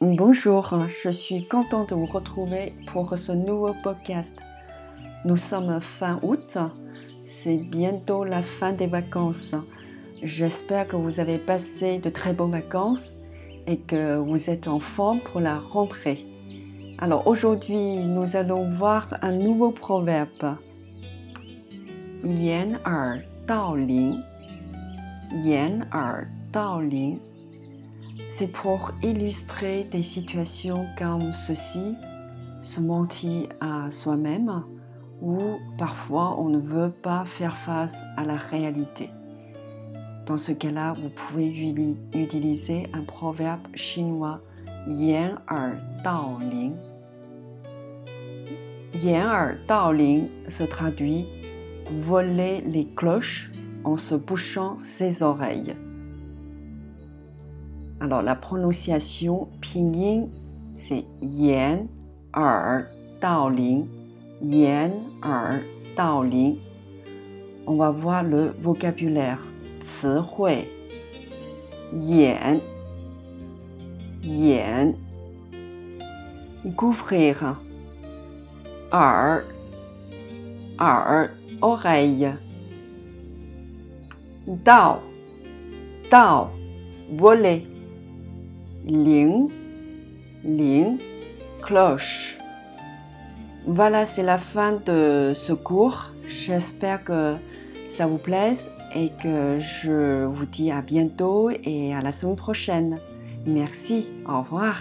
Bonjour, je suis contente de vous retrouver pour ce nouveau podcast. Nous sommes fin août, c'est bientôt la fin des vacances. J'espère que vous avez passé de très bonnes vacances et que vous êtes en forme pour la rentrée. Alors aujourd'hui, nous allons voir un nouveau proverbe. Yan er dao ling. Yan er dao ling. C'est pour illustrer des situations comme ceci, se mentir à soi-même, ou parfois on ne veut pas faire face à la réalité. Dans ce cas-là, vous pouvez utiliser un proverbe chinois Yan er dao ling. Yan er dao ling se traduit voler les cloches en se bouchant ses oreilles. Alors la prononciation, pinyin, c'est yen, er, dao ling, yen, er, dao ling. On va voir le vocabulaire. Hui, yen, yen. Couvrir. Er, er, oreille. Dao, dao, voler. Ling, Ling, cloche. Voilà, c'est la fin de ce cours. J'espère que ça vous plaise et que je vous dis à bientôt et à la semaine prochaine. Merci, au revoir.